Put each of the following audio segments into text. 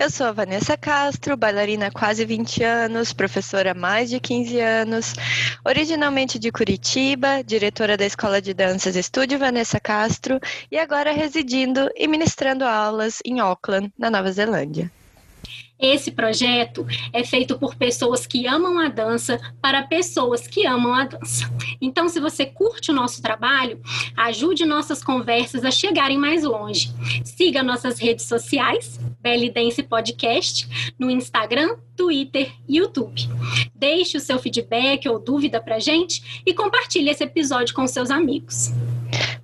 Eu sou a Vanessa Castro, bailarina há quase 20 anos, professora há mais de 15 anos, originalmente de Curitiba, diretora da Escola de Danças Estúdio Vanessa Castro e agora residindo e ministrando aulas em Auckland, na Nova Zelândia. Esse projeto é feito por pessoas que amam a dança para pessoas que amam a dança. Então, se você curte o nosso trabalho, ajude nossas conversas a chegarem mais longe. Siga nossas redes sociais, Belly Dance Podcast, no Instagram, Twitter e YouTube. Deixe o seu feedback ou dúvida para gente e compartilhe esse episódio com seus amigos.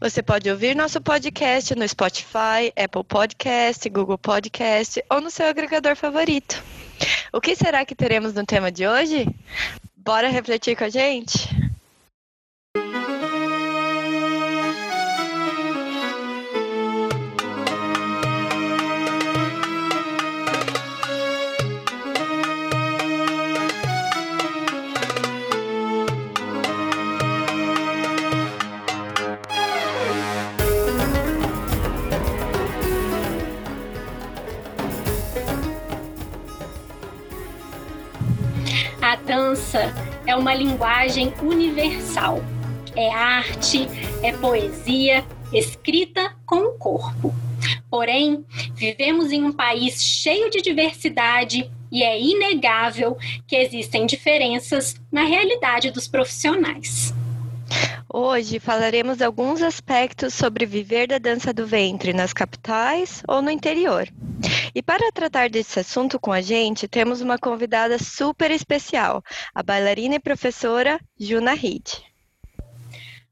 Você pode ouvir nosso podcast no Spotify, Apple Podcast, Google Podcast ou no seu agregador favorito. O que será que teremos no tema de hoje? Bora refletir com a gente? É uma linguagem universal. É arte, é poesia, escrita com o corpo. Porém, vivemos em um país cheio de diversidade e é inegável que existem diferenças na realidade dos profissionais. Hoje falaremos alguns aspectos sobre viver da dança do ventre nas capitais ou no interior. E para tratar desse assunto com a gente, temos uma convidada super especial, a bailarina e professora Juna Reed.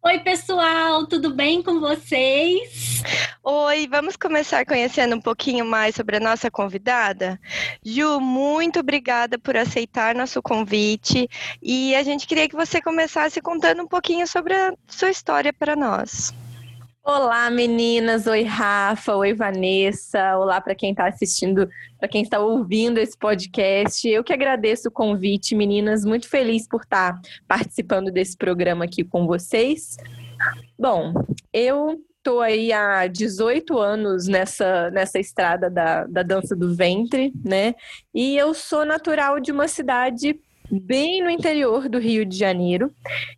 Oi, pessoal, tudo bem com vocês? Oi, vamos começar conhecendo um pouquinho mais sobre a nossa convidada? Ju, muito obrigada por aceitar nosso convite e a gente queria que você começasse contando um pouquinho sobre a sua história para nós. Olá, meninas. Oi, Rafa. Oi, Vanessa. Olá para quem está assistindo, para quem está ouvindo esse podcast. Eu que agradeço o convite, meninas. Muito feliz por estar tá participando desse programa aqui com vocês. Bom, eu estou aí há 18 anos nessa, nessa estrada da, da dança do ventre, né? E eu sou natural de uma cidade bem no interior do Rio de Janeiro.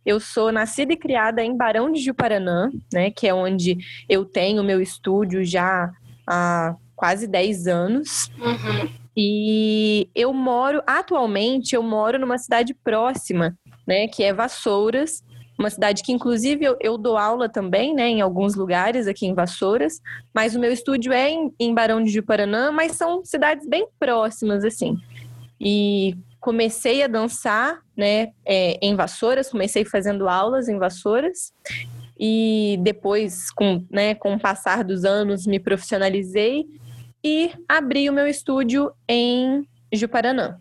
Eu sou nascida e criada em Barão de Juparanã, né, que é onde eu tenho meu estúdio já há quase 10 anos. Uhum. E eu moro, atualmente, eu moro numa cidade próxima, né, que é Vassouras, uma cidade que, inclusive, eu, eu, dou aula também, né, em alguns lugares aqui em Vassouras, mas o meu estúdio é em, em Barão de Juparanã, mas são cidades bem próximas, assim. E comecei a dançar, né, é, em Vassouras, comecei fazendo aulas em Vassouras e depois, com, né, com o passar dos anos, me profissionalizei e abri o meu estúdio em Juparanã.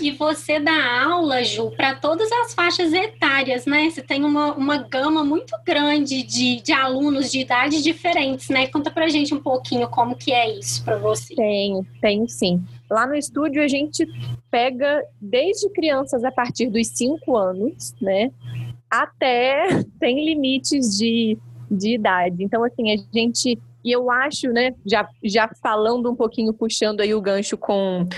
E você dá aula, Ju, para todas as faixas etárias, né? Você tem uma, uma gama muito grande de, de alunos de idades diferentes, né? Conta pra gente um pouquinho como que é isso para você. Tenho, tenho sim. Lá no estúdio a gente pega desde crianças a partir dos 5 anos, né? Até tem limites de, de idade. Então, assim, a gente. E eu acho, né, já, já falando um pouquinho, puxando aí o gancho com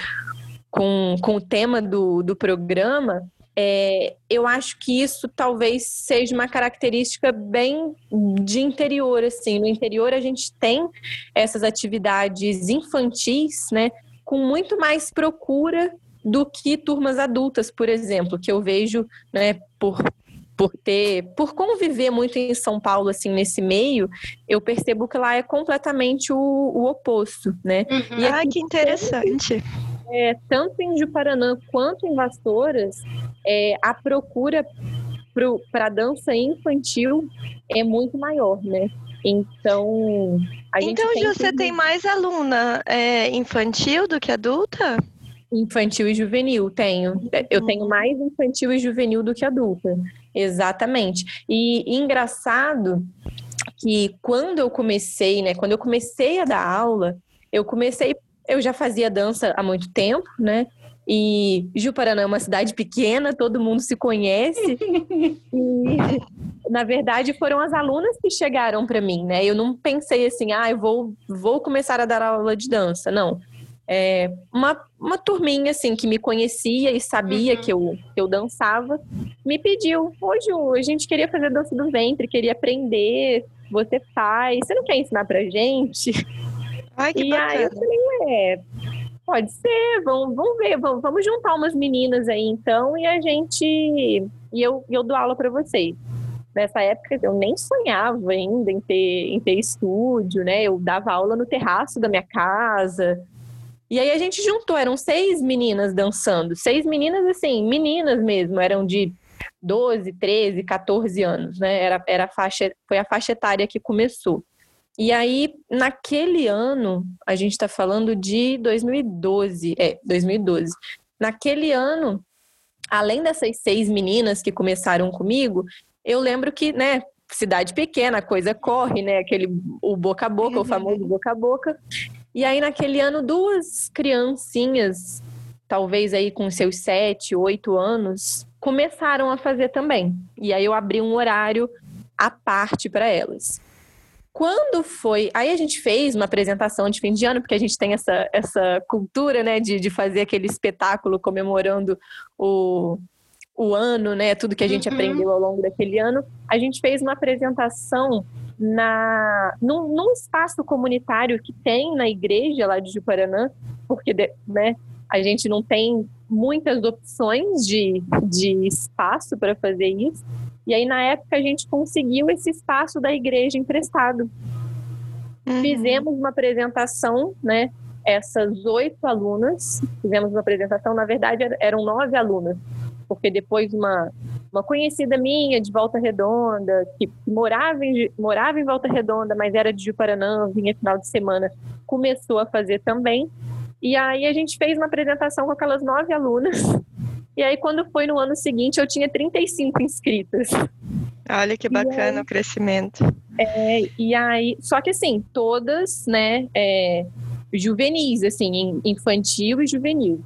com, com o tema do, do programa, é, eu acho que isso talvez seja uma característica bem de interior, assim. No interior a gente tem essas atividades infantis, né, com muito mais procura do que turmas adultas, por exemplo, que eu vejo, né, por por ter, por conviver muito em São Paulo assim nesse meio, eu percebo que lá é completamente o, o oposto, né? Uhum. E ah, que interessante é, tanto em Juparanã quanto em Vassouras, é, a procura para dança infantil é muito maior, né? Então, a gente então tem você que... tem mais aluna é, infantil do que adulta? Infantil e juvenil, tenho. Eu tenho mais infantil e juvenil do que adulta. Exatamente. E engraçado que quando eu comecei, né, quando eu comecei a dar aula, eu comecei, eu já fazia dança há muito tempo, né? E Juparanã é uma cidade pequena, todo mundo se conhece. e, na verdade, foram as alunas que chegaram para mim, né? Eu não pensei assim, ah, eu vou, vou começar a dar aula de dança. Não. É, uma, uma turminha, assim, que me conhecia e sabia uhum. que, eu, que eu dançava, me pediu, hoje a gente queria fazer dança do ventre, queria aprender, você faz, você não quer ensinar pra gente? Ai, que e bacana. aí eu falei, ué, Pode ser, vamos, vamos ver, vamos, vamos juntar umas meninas aí então e a gente. E eu, eu dou aula para vocês. Nessa época eu nem sonhava ainda em ter, em ter estúdio, né? Eu dava aula no terraço da minha casa. E aí a gente juntou, eram seis meninas dançando. Seis meninas, assim, meninas mesmo, eram de 12, 13, 14 anos, né? Era, era a faixa, foi a faixa etária que começou. E aí, naquele ano, a gente está falando de 2012, é, 2012. Naquele ano, além dessas seis meninas que começaram comigo, eu lembro que, né, cidade pequena, a coisa corre, né, aquele, o boca a boca, o uhum. famoso boca a boca. E aí, naquele ano, duas criancinhas, talvez aí com seus sete, oito anos, começaram a fazer também. E aí eu abri um horário à parte para elas. Quando foi. Aí a gente fez uma apresentação de fim de ano, porque a gente tem essa, essa cultura, né, de, de fazer aquele espetáculo comemorando o, o ano, né, tudo que a gente uhum. aprendeu ao longo daquele ano. A gente fez uma apresentação na num, num, espaço comunitário que tem na igreja lá de Juparanã, porque né, a gente não tem muitas opções de, de espaço para fazer isso. E aí, na época, a gente conseguiu esse espaço da igreja emprestado. Uhum. Fizemos uma apresentação, né? Essas oito alunas, fizemos uma apresentação, na verdade, eram nove alunas, porque depois uma, uma conhecida minha de Volta Redonda, que morava em, morava em Volta Redonda, mas era de Juparanã, vinha final de semana, começou a fazer também. E aí a gente fez uma apresentação com aquelas nove alunas e aí, quando foi no ano seguinte, eu tinha 35 inscritas. Olha que bacana aí, o crescimento. É, e aí, só que assim, todas, né, é, juvenis, assim, infantil e juvenil.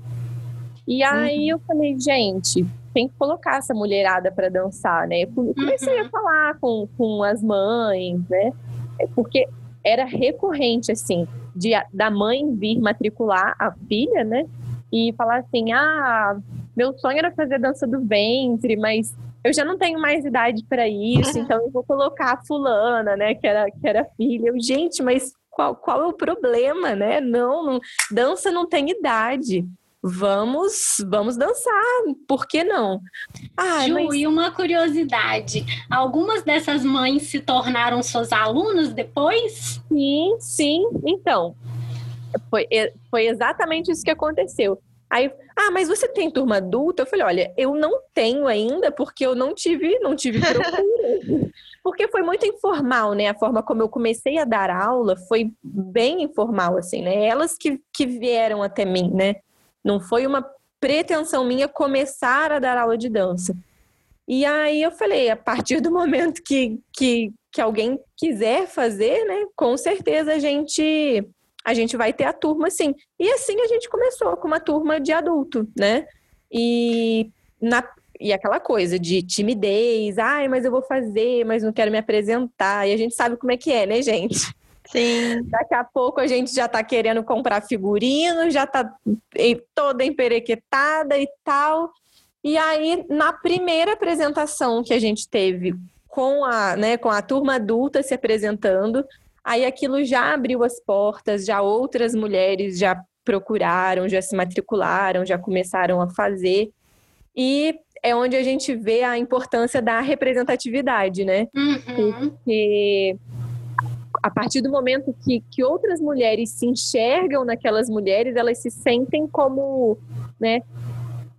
E aí uhum. eu falei, gente, tem que colocar essa mulherada para dançar, né? Eu comecei uhum. a falar com, com as mães, né? É, porque era recorrente, assim, de, da mãe vir matricular a filha, né? E falar assim, ah, meu sonho era fazer dança do ventre, mas eu já não tenho mais idade para isso, então eu vou colocar a fulana, né, que era, que era filha. Eu, gente, mas qual, qual é o problema, né? Não, não, dança não tem idade. Vamos, vamos dançar, por que não? Ah, Ju, mas... e uma curiosidade: algumas dessas mães se tornaram suas alunas depois? Sim, sim. Então, foi, foi exatamente isso que aconteceu. Aí, ah, mas você tem turma adulta? Eu falei, olha, eu não tenho ainda porque eu não tive, não tive procura. porque foi muito informal, né? A forma como eu comecei a dar aula foi bem informal, assim, né? Elas que, que vieram até mim, né? Não foi uma pretensão minha começar a dar aula de dança. E aí eu falei, a partir do momento que, que, que alguém quiser fazer, né? Com certeza a gente a gente vai ter a turma sim. E assim a gente começou com uma turma de adulto, né? E, na, e aquela coisa de timidez, ai, mas eu vou fazer, mas não quero me apresentar. E a gente sabe como é que é, né, gente? Sim. Daqui a pouco a gente já tá querendo comprar figurino, já tá toda emperequetada e tal. E aí, na primeira apresentação que a gente teve com a, né, com a turma adulta se apresentando, Aí aquilo já abriu as portas, já outras mulheres já procuraram, já se matricularam, já começaram a fazer. E é onde a gente vê a importância da representatividade, né? Uhum. Porque a partir do momento que, que outras mulheres se enxergam naquelas mulheres, elas se sentem como, né,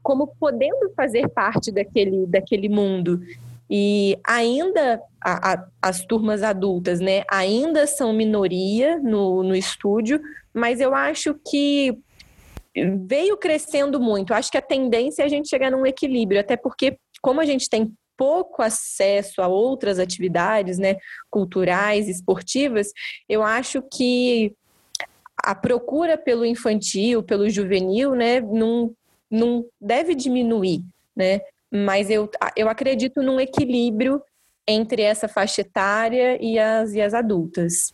como podendo fazer parte daquele, daquele mundo. E ainda a, a, as turmas adultas, né, ainda são minoria no, no estúdio, mas eu acho que veio crescendo muito. Acho que a tendência é a gente chegar num equilíbrio, até porque, como a gente tem pouco acesso a outras atividades, né, culturais, esportivas, eu acho que a procura pelo infantil, pelo juvenil, né, não, não deve diminuir, né? Mas eu, eu acredito num equilíbrio entre essa faixa etária e as, e as adultas.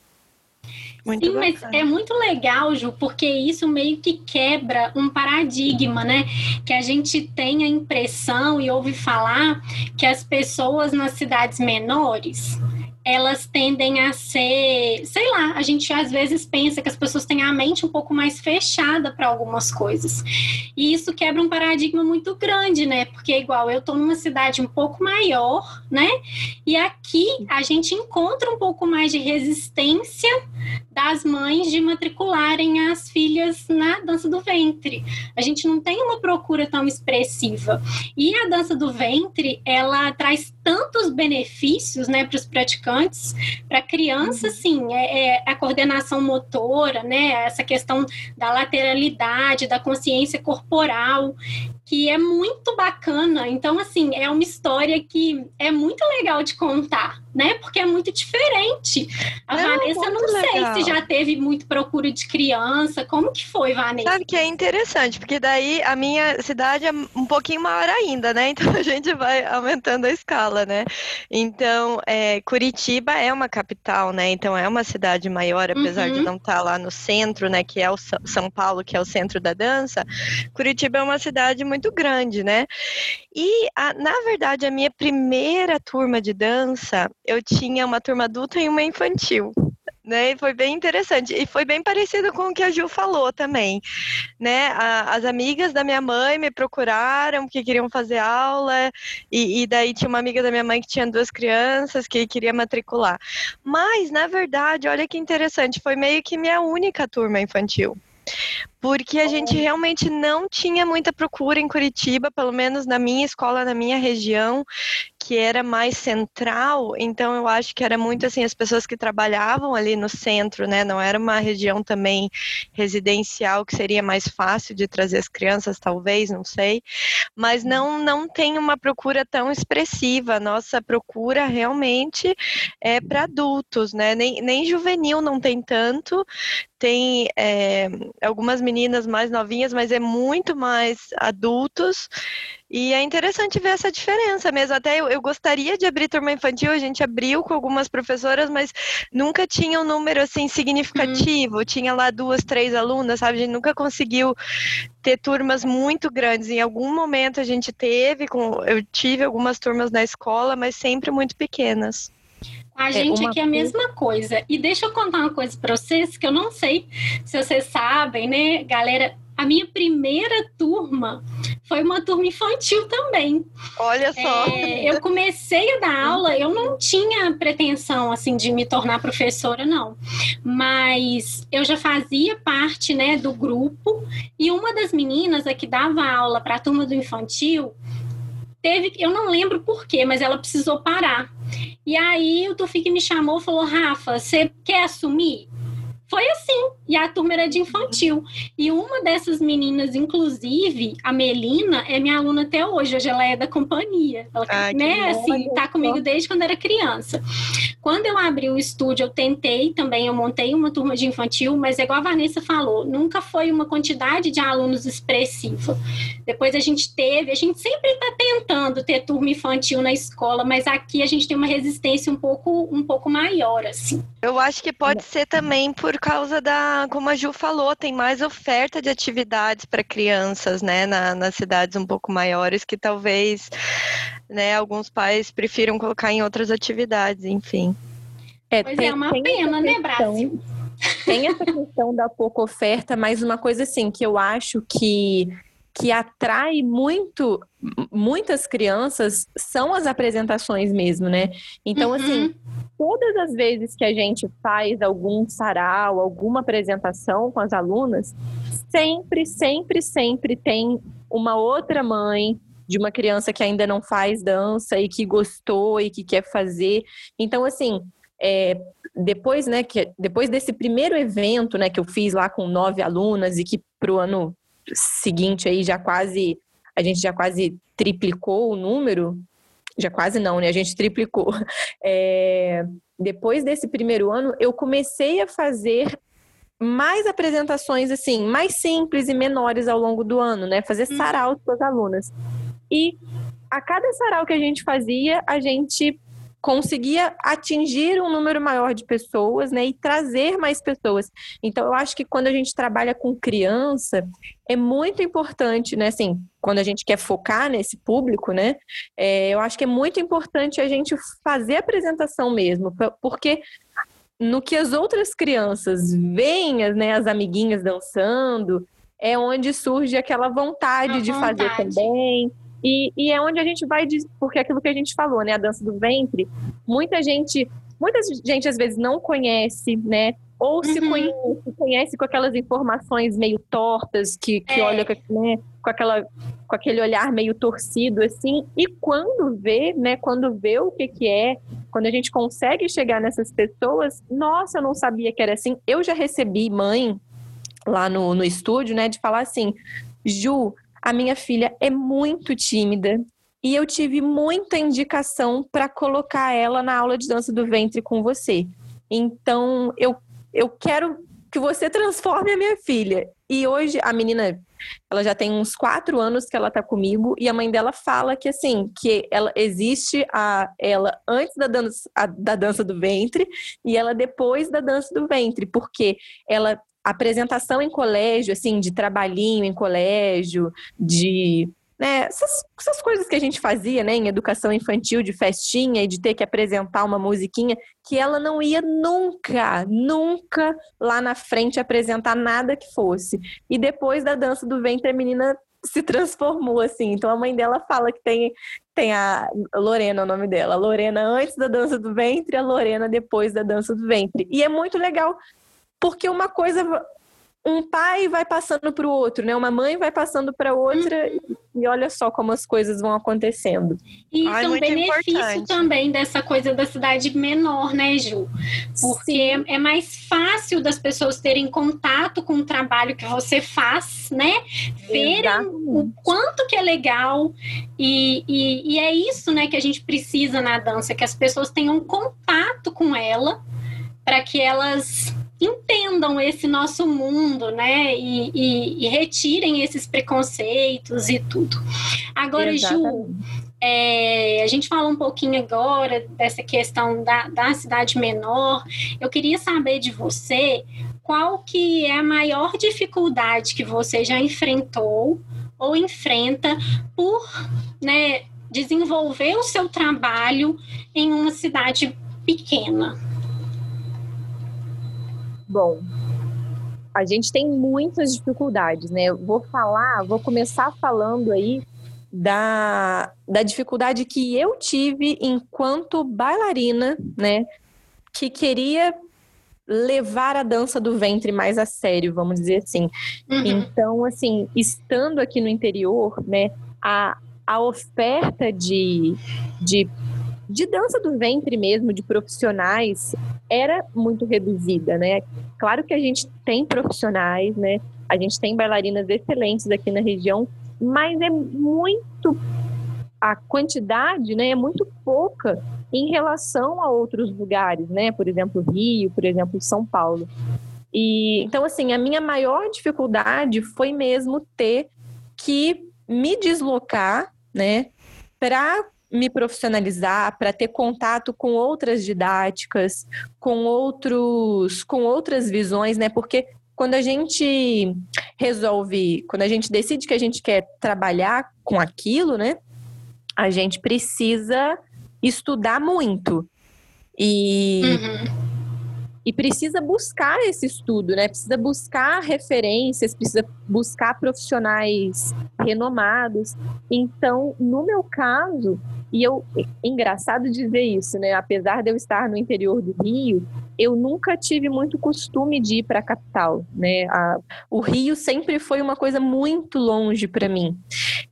Muito Sim, bacana. mas é muito legal, Ju, porque isso meio que quebra um paradigma, né? Que a gente tem a impressão e ouve falar que as pessoas nas cidades menores elas tendem a ser, sei lá, a gente às vezes pensa que as pessoas têm a mente um pouco mais fechada para algumas coisas. E isso quebra um paradigma muito grande, né? Porque igual eu tô numa cidade um pouco maior, né? E aqui a gente encontra um pouco mais de resistência das mães de matricularem as filhas na dança do ventre. A gente não tem uma procura tão expressiva. E a dança do ventre, ela traz tantos benefícios, né, para os praticantes, para criança, uhum. sim, é, é, a coordenação motora, né, essa questão da lateralidade, da consciência corporal, que é muito bacana. Então, assim, é uma história que é muito legal de contar, né? Porque é muito diferente. A não, Vanessa, não legal. sei se já teve muito procura de criança. Como que foi, Vanessa? Sabe que é interessante, porque daí a minha cidade é um pouquinho maior ainda, né? Então a gente vai aumentando a escala, né? Então, é, Curitiba é uma capital, né? Então é uma cidade maior, apesar uhum. de não estar tá lá no centro, né? Que é o São Paulo, que é o centro da dança. Curitiba é uma cidade muito grande, né? E, a, na verdade, a minha primeira turma de dança, eu tinha uma turma adulta e uma infantil. Né, e foi bem interessante. E foi bem parecido com o que a Gil falou também. Né? A, as amigas da minha mãe me procuraram porque queriam fazer aula, e, e, daí tinha uma amiga da minha mãe que tinha duas crianças que queria matricular. Mas, na verdade, olha que interessante, foi meio que minha única turma infantil porque a gente realmente não tinha muita procura em Curitiba, pelo menos na minha escola, na minha região, que era mais central, então eu acho que era muito assim as pessoas que trabalhavam ali no centro, né? Não era uma região também residencial que seria mais fácil de trazer as crianças, talvez, não sei. Mas uhum. não não tem uma procura tão expressiva. Nossa procura realmente é para adultos, né? Nem, nem juvenil não tem tanto. Tem é, algumas meninas mais novinhas, mas é muito mais adultos. E é interessante ver essa diferença mesmo. Até eu, eu, gostaria de abrir turma infantil, a gente abriu com algumas professoras, mas nunca tinha um número assim significativo. Uhum. Tinha lá duas, três alunas, sabe? A gente nunca conseguiu ter turmas muito grandes. Em algum momento a gente teve, com, eu tive algumas turmas na escola, mas sempre muito pequenas. A é, gente é aqui é a mesma coisa. E deixa eu contar uma coisa para vocês que eu não sei se vocês sabem, né, galera? A minha primeira turma foi uma turma infantil também. Olha só. É, eu comecei a dar aula, eu não tinha pretensão assim de me tornar professora, não. Mas eu já fazia parte, né, do grupo e uma das meninas a que dava aula para a turma do infantil teve, eu não lembro por quê, mas ela precisou parar. E aí o Tufik me chamou e falou: Rafa, você quer assumir? Foi assim, e a turma era de infantil. E uma dessas meninas, inclusive, a Melina, é minha aluna até hoje. Hoje ela é da companhia. Ela, Ai, né, assim, tá comigo desde quando era criança. Quando eu abri o estúdio, eu tentei também, eu montei uma turma de infantil, mas é igual a Vanessa falou, nunca foi uma quantidade de alunos expressiva. Depois a gente teve, a gente sempre está tentando ter turma infantil na escola, mas aqui a gente tem uma resistência um pouco, um pouco maior, assim. Eu acho que pode ser também por causa da, como a Ju falou, tem mais oferta de atividades para crianças, né, na, nas cidades um pouco maiores, que talvez né? Alguns pais prefiram colocar em outras atividades, enfim. É, pois é tem, é uma pena, né, Brasil? Tem essa questão da pouca oferta, mas uma coisa assim que eu acho que que atrai muito muitas crianças são as apresentações mesmo, né? Então, assim, uhum. assim, todas as vezes que a gente faz algum sarau, alguma apresentação com as alunas, sempre, sempre, sempre tem uma outra mãe, de uma criança que ainda não faz dança e que gostou e que quer fazer. Então, assim, é, depois, né, que, depois desse primeiro evento, né, que eu fiz lá com nove alunas e que para o ano seguinte aí já quase, a gente já quase triplicou o número, já quase não, né? A gente triplicou. É, depois desse primeiro ano, eu comecei a fazer mais apresentações assim, mais simples e menores ao longo do ano, né? Fazer uhum. sarau para as alunas. E a cada sarau que a gente fazia, a gente conseguia atingir um número maior de pessoas, né, e trazer mais pessoas. Então, eu acho que quando a gente trabalha com criança, é muito importante, né, assim, quando a gente quer focar nesse público, né, é, eu acho que é muito importante a gente fazer a apresentação mesmo, porque no que as outras crianças veem, né, as amiguinhas dançando, é onde surge aquela vontade, de fazer também. E, e, é onde a gente vai, porque é aquilo que a gente falou, né, a dança do ventre, muita gente, muita gente às vezes não conhece, né, ou se, uhum. conhece, conhece, com aquelas informações meio tortas, que, que é. olha né, com, aquela, com aquele olhar meio torcido, assim, e quando vê, né, quando vê o que, que é, quando a gente consegue chegar nessas pessoas, nossa, eu não sabia que era assim. Eu já recebi mãe lá no, no estúdio, né, de falar assim, Ju, a minha filha é muito tímida e eu tive muita indicação para colocar ela na aula de dança do ventre com você. Então, eu, eu quero que você transforme a minha filha. E hoje a menina, ela já tem uns quatro anos que ela tá comigo e a mãe dela fala que assim, que ela existe a ela antes da dança, a, da dança do ventre e ela depois da dança do ventre, porque ela apresentação em colégio, assim, de trabalhinho em colégio, de né, essas, essas, coisas que a gente fazia, né, em educação infantil, de festinha e de ter que apresentar uma musiquinha, que ela não ia nunca, nunca lá na frente apresentar nada que fosse. E depois da dança do ventre, a menina se transformou assim. Então a mãe dela fala que tem tem a Lorena, o nome dela, a Lorena antes da dança do ventre, a Lorena depois da dança do ventre. E é muito legal porque uma coisa um pai vai passando para o outro, né? Uma mãe vai passando para outra uhum. e olha só como as coisas vão acontecendo. E Ai, é um benefício importante. também dessa coisa da cidade menor, né, Ju? Porque é, é, mais fácil das pessoas terem contato com o trabalho que você faz, né? Verem o quanto que é legal e, e, e é isso, né, que a gente precisa na dança, que as pessoas tenham contato com ela para que elas entendam esse nosso mundo, né? E, e, e retirem esses preconceitos e tudo. Agora, Exatamente. Ju, é, a gente falou um pouquinho agora dessa questão da, da cidade menor. Eu queria saber de você qual que é a maior dificuldade que você já enfrentou ou enfrenta por né, desenvolver o seu trabalho em uma cidade pequena. Bom, a gente tem muitas dificuldades, né? Eu vou falar, vou começar falando aí da, da dificuldade que eu tive enquanto bailarina, né? Que queria levar a dança do ventre mais a sério, vamos dizer assim. Uhum. Então, assim, estando aqui no interior, né, a, a oferta de, de de dança do ventre mesmo, de profissionais, era muito reduzida, né? Claro que a gente tem profissionais, né? A gente tem bailarinas excelentes aqui na região, mas é muito a quantidade, né, é muito pouca em relação a outros lugares, né? Por exemplo, Rio, por exemplo, São Paulo. E então assim, a minha maior dificuldade foi mesmo ter que me deslocar, né, para me profissionalizar, para ter contato com outras didáticas, com outros, com outras visões, né? Porque quando a gente resolve, quando a gente decide que a gente quer trabalhar com aquilo, né? A gente precisa estudar muito. E uhum e precisa buscar esse estudo, né? Precisa buscar referências, precisa buscar profissionais renomados. Então, no meu caso, e eu engraçado dizer isso, né? Apesar de eu estar no interior do Rio, eu nunca tive muito costume de ir para a capital, né? A, o Rio sempre foi uma coisa muito longe para mim.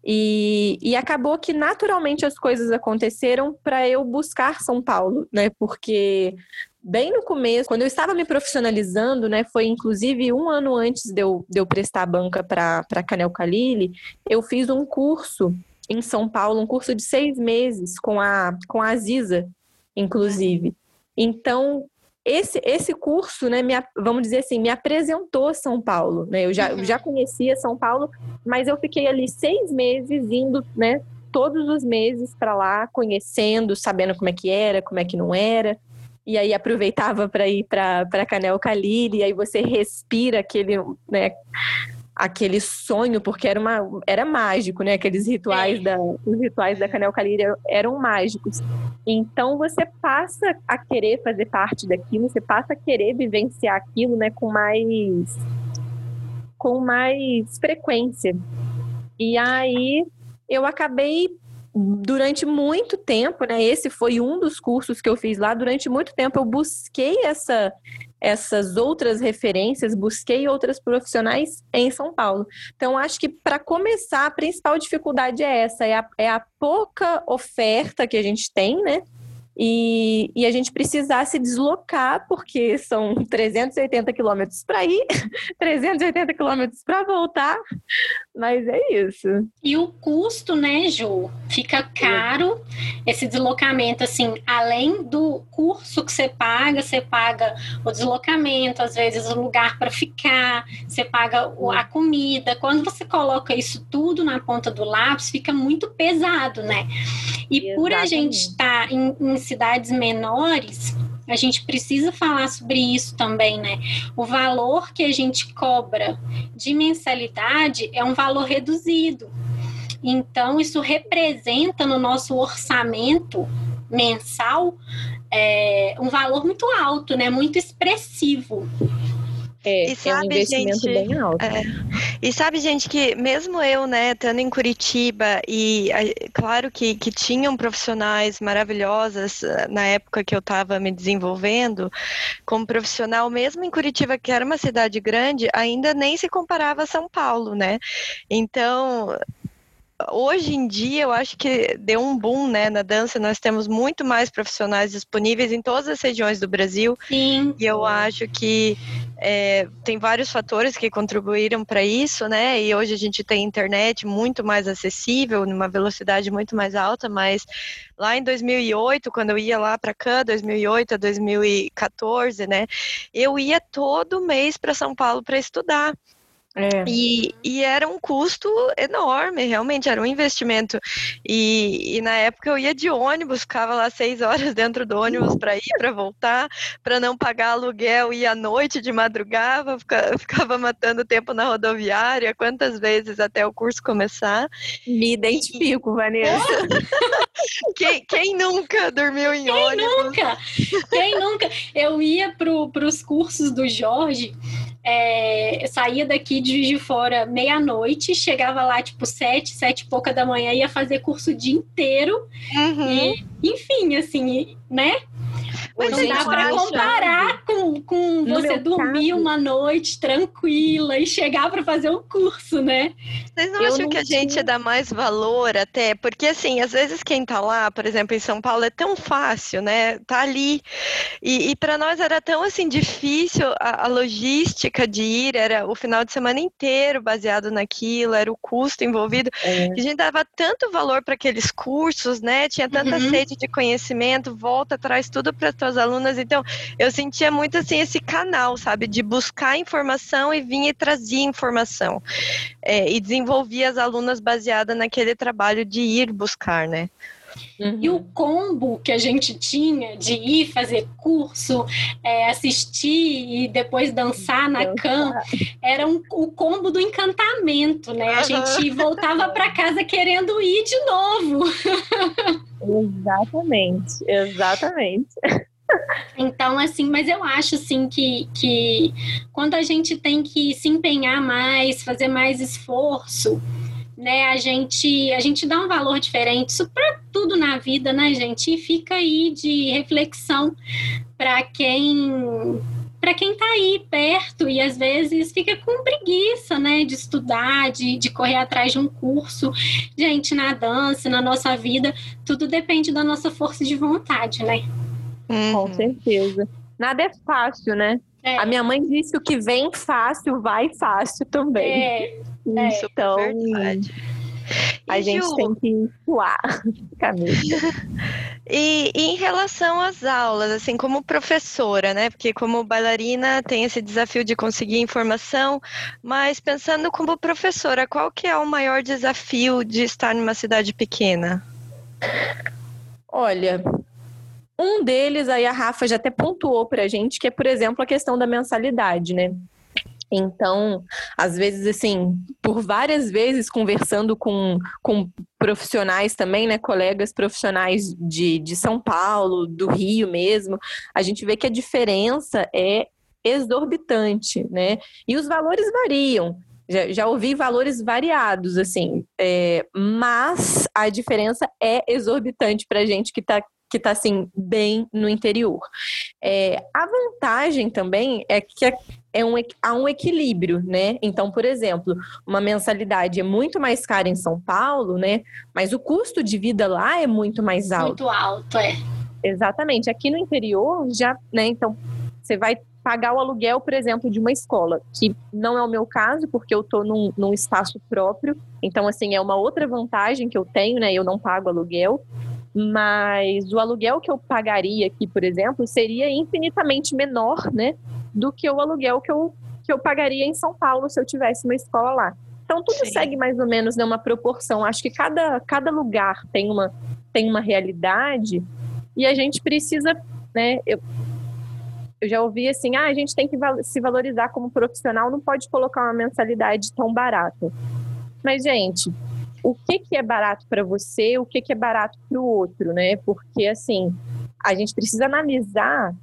E, e acabou que naturalmente as coisas aconteceram para eu buscar São Paulo, né? Porque bem no começo, quando eu estava me profissionalizando, né, foi inclusive um ano antes de eu, de eu prestar a banca para Canel Kalili, eu fiz um curso em São Paulo, um curso de seis meses com a, com a Aziza, inclusive. Então, esse, esse curso, né, me, vamos dizer assim, me apresentou São Paulo. Né? Eu já, uhum. já conhecia São Paulo, mas eu fiquei ali seis meses indo, né, todos os meses para lá, conhecendo, sabendo como é que era, como é que não era. E aí aproveitava para ir para Canel Caliri, e aí você respira aquele, né, aquele sonho, porque era, uma, era mágico, né? Aqueles rituais, é. da, os rituais da Canel Calíria eram mágicos. Então você passa a querer fazer parte daquilo, você passa a querer vivenciar aquilo, né? Com mais, com mais frequência. E aí eu acabei durante muito tempo, né? Esse foi um dos cursos que eu fiz lá. Durante muito tempo eu busquei essa essas outras referências, busquei outras profissionais em São Paulo. Então, acho que para começar, a principal dificuldade é essa: é a, é a pouca oferta que a gente tem, né? E, e, a gente precisar se deslocar, porque são 380 quilômetros para ir, 380 quilômetros para voltar, mas é isso. E o custo, né, Ju? Fica caro esse deslocamento, assim, além do curso que você paga, você paga o deslocamento, às vezes o lugar para ficar, você paga a comida. Quando você coloca isso tudo na ponta do lápis, fica muito pesado, né? E Exatamente. por a gente estar tá em, em cidades menores, a gente precisa falar sobre isso também, né? O valor que a gente cobra de mensalidade é um valor reduzido. Então, isso representa no nosso orçamento mensal é, um valor muito alto, né? Muito expressivo. É, e sabe, é um investimento gente, bem alto. É, e sabe, gente, que mesmo eu, né, estando em Curitiba, e claro que, que tinham profissionais maravilhosas eh, na época que eu estava me desenvolvendo, como profissional, mesmo em Curitiba, que era uma cidade grande, ainda nem se comparava a São Paulo, né? Então, hoje em dia eu acho que deu um boom né, na dança. Nós temos muito mais profissionais disponíveis em todas as regiões do Brasil. Sim. E eu acho que é, tem vários fatores que contribuíram para isso, né? E hoje a gente tem internet muito mais acessível, numa velocidade muito mais alta, mas lá em 2008, quando eu ia lá para cá, 2008 a 2014, né? Eu ia todo mês para São Paulo para estudar. É. E, e, era um custo enorme, realmente, era um investimento. E, e, na época eu ia de ônibus, ficava lá seis horas dentro do ônibus para ir, para voltar, para não pagar aluguel, ia à noite de madrugada, ficava, ficava matando tempo na rodoviária, quantas vezes até o curso começar. Me identifico, Vanessa. quem, quem, nunca dormiu em quem ônibus? Quem nunca? Quem nunca? Eu ia para os cursos do Jorge é, saía daqui de Juiz de Fora meia-noite, chegava lá tipo sete, sete e pouca da manhã, ia fazer curso o dia inteiro. Uhum. E, enfim, assim, né? Mas não dá para comparar com, com você dormir caso. uma noite tranquila e chegar para fazer o um curso, né? Vocês não eu acham não que a tinha... gente dá mais valor até? Porque, assim, às vezes quem tá lá, por exemplo, em São Paulo, é tão fácil, né? Tá ali. E, e para nós era tão, assim, difícil a, a, logística de ir, era o final de semana inteiro baseado naquilo, era o custo envolvido. É. A gente dava tanto valor para aqueles cursos, né? Tinha tanta uhum. sede de conhecimento, volta, traz tudo para tuas alunas. Então, eu sentia muito assim esse canal, sabe, de buscar informação e vir e trazer informação. É, e desenvolvia as alunas baseada naquele trabalho de ir buscar, né? Uhum. E o combo que a gente tinha de ir fazer curso, é, assistir e depois dançar na cam era um, o combo do encantamento, né? A gente voltava para casa querendo ir de novo. Exatamente, exatamente. Então, assim, mas eu acho assim que, que quando a gente tem que se empenhar mais, fazer mais esforço, né, a gente a gente dá um valor diferente, isso para tudo na vida, né, gente? E fica aí de reflexão para quem para quem está aí perto e às vezes fica com preguiça, né, de estudar, de, de correr atrás de um curso. Gente, na dança, na nossa vida, tudo depende da nossa força de vontade, né? Uhum. Com certeza. Nada é fácil, né? É. A minha mãe disse que o que vem fácil vai fácil também. É. é. Isso, então, verdade. A gente Ju... tem que suar camisa. E, e, em relação às aulas, assim, como professora, né? Porque como bailarina tem esse desafio de conseguir informação, mas pensando como professora, qual que é o maior desafio de estar numa cidade pequena? Olha, um deles, aí a Rafa já até pontuou para a gente, que é, por exemplo, a questão da mensalidade, né? Então, às vezes, assim, por várias vezes conversando com, com profissionais também, né, colegas profissionais de, de São Paulo, do Rio mesmo, a gente vê que a diferença é exorbitante, né? E os valores variam. Já, já ouvi valores variados, assim, é, mas a diferença é exorbitante para gente que está que está assim bem no interior. É, a vantagem também é que é um, há um equilíbrio, né? Então, por exemplo, uma mensalidade é muito mais cara em São Paulo, né? Mas o custo de vida lá é muito mais alto. Muito alto, é. Exatamente. Aqui no interior já, né? Então, você vai pagar o aluguel, por exemplo, de uma escola, que não é o meu caso, porque eu estou num, num espaço próprio. Então, assim, é uma outra vantagem que eu tenho, né? Eu não pago aluguel mas o aluguel que eu pagaria aqui, por exemplo, seria infinitamente menor, né, do que o aluguel que eu, que eu pagaria em São Paulo se eu tivesse uma escola lá. Então tudo Sim. segue mais ou menos numa proporção. Acho que cada, cada lugar tem uma, tem uma realidade e a gente precisa, né? Eu, eu já ouvi assim, ah, a gente tem que se valorizar como profissional, não pode colocar uma mensalidade tão barata. Mas, gente, o que, que é barato para você, o que, que é barato para o outro, né? Porque, assim, a gente precisa analisar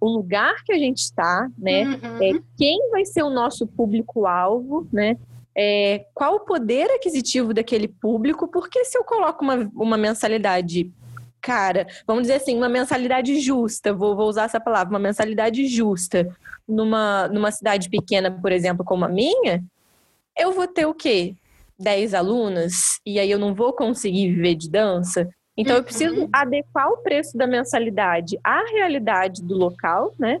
o lugar que a gente está, né? Uhum. É, quem vai ser o nosso público-alvo, né? É, qual o poder aquisitivo daquele público? Porque se eu coloco uma, uma mensalidade cara, vamos dizer assim, uma mensalidade justa, vou, vou usar essa palavra, uma mensalidade justa numa, numa cidade pequena, por exemplo, como a minha, eu vou ter o quê? 10 alunas e aí eu não vou conseguir viver de dança. Então eu preciso uhum. adequar o preço da mensalidade à realidade do local, né?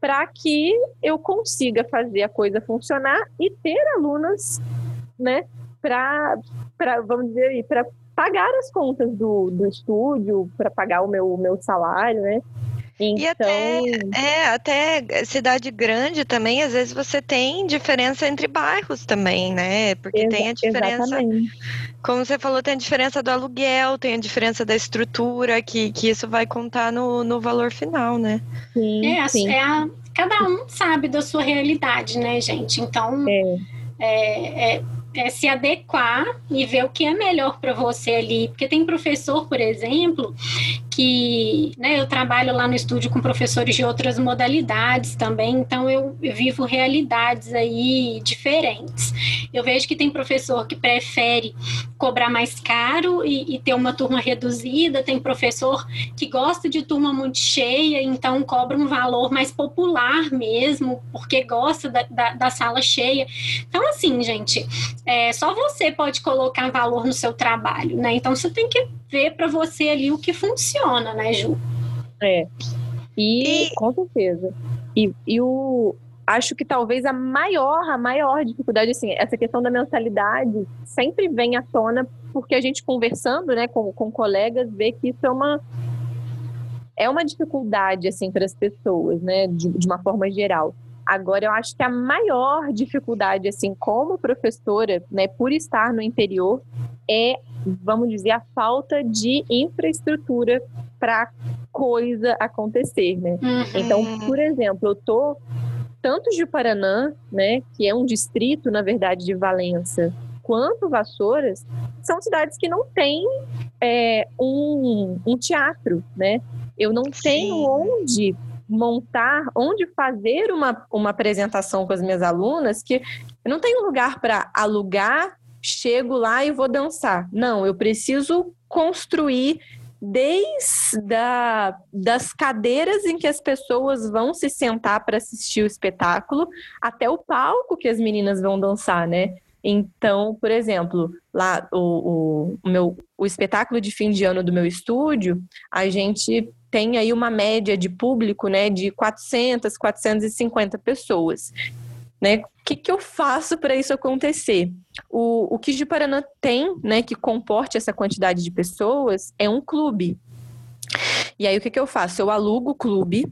Para que eu consiga fazer a coisa funcionar e ter alunas, né? Para, vamos dizer aí, para pagar as contas do, do estúdio, para pagar o meu, meu salário, né? Então... E até, então é, até cidade grande também, às vezes você tem diferença entre bairros também, né? Porque Exa tem a diferença. Exatamente. Como você falou, tem a diferença do aluguel, tem a diferença da estrutura, que, que isso vai contar no, no valor final, né? Sim, é, sim. É a, cada um sabe da sua realidade, né, gente? Então. É. É, é, é, se adequar e ver o que é melhor para você ali. Porque tem professor, por exemplo, que né, eu trabalho lá no estúdio com professores de outras modalidades também, então eu vivo realidades aí diferentes. Eu vejo que tem professor que prefere cobrar mais caro e, e ter uma turma reduzida, tem professor que gosta de turma muito cheia, então cobra um valor mais popular mesmo, porque gosta da, da, da sala cheia. Então, assim, gente, é, só você pode colocar valor no seu trabalho, né? Então você tem que ver para você ali o que funciona, né, Ju? É. E, e... com certeza. E, e o, acho que talvez a maior, a maior dificuldade, assim, essa questão da mentalidade sempre vem à tona porque a gente conversando, né, com, com colegas, vê que isso é uma é uma dificuldade, assim, para as pessoas, né, de, de uma forma geral. Agora, eu acho que a maior dificuldade, assim, como professora, né, por estar no interior, é vamos dizer, a falta de infraestrutura para coisa acontecer, né? Uhum. Então, por exemplo, eu tô tanto de Paraná, né, que é um distrito, na verdade, de Valença, quanto Vassouras, são cidades que não têm é, um, um, teatro, né? Eu não tenho Sim. onde montar, onde fazer uma, uma apresentação com as minhas alunas, que eu não tenho lugar para alugar chego lá e vou dançar. Não, eu preciso construir desde a, das cadeiras em que as pessoas vão se sentar para assistir o espetáculo até o palco que as meninas vão dançar, né? Então, por exemplo, lá o, o, o, meu, o espetáculo de fim de ano do meu estúdio, a gente tem aí uma média de público né, de 400, 450 pessoas. né? O que, que eu faço para isso acontecer? O, o que de Paraná tem, né, que comporte essa quantidade de pessoas, é um clube. E aí o que, que eu faço? Eu alugo o clube,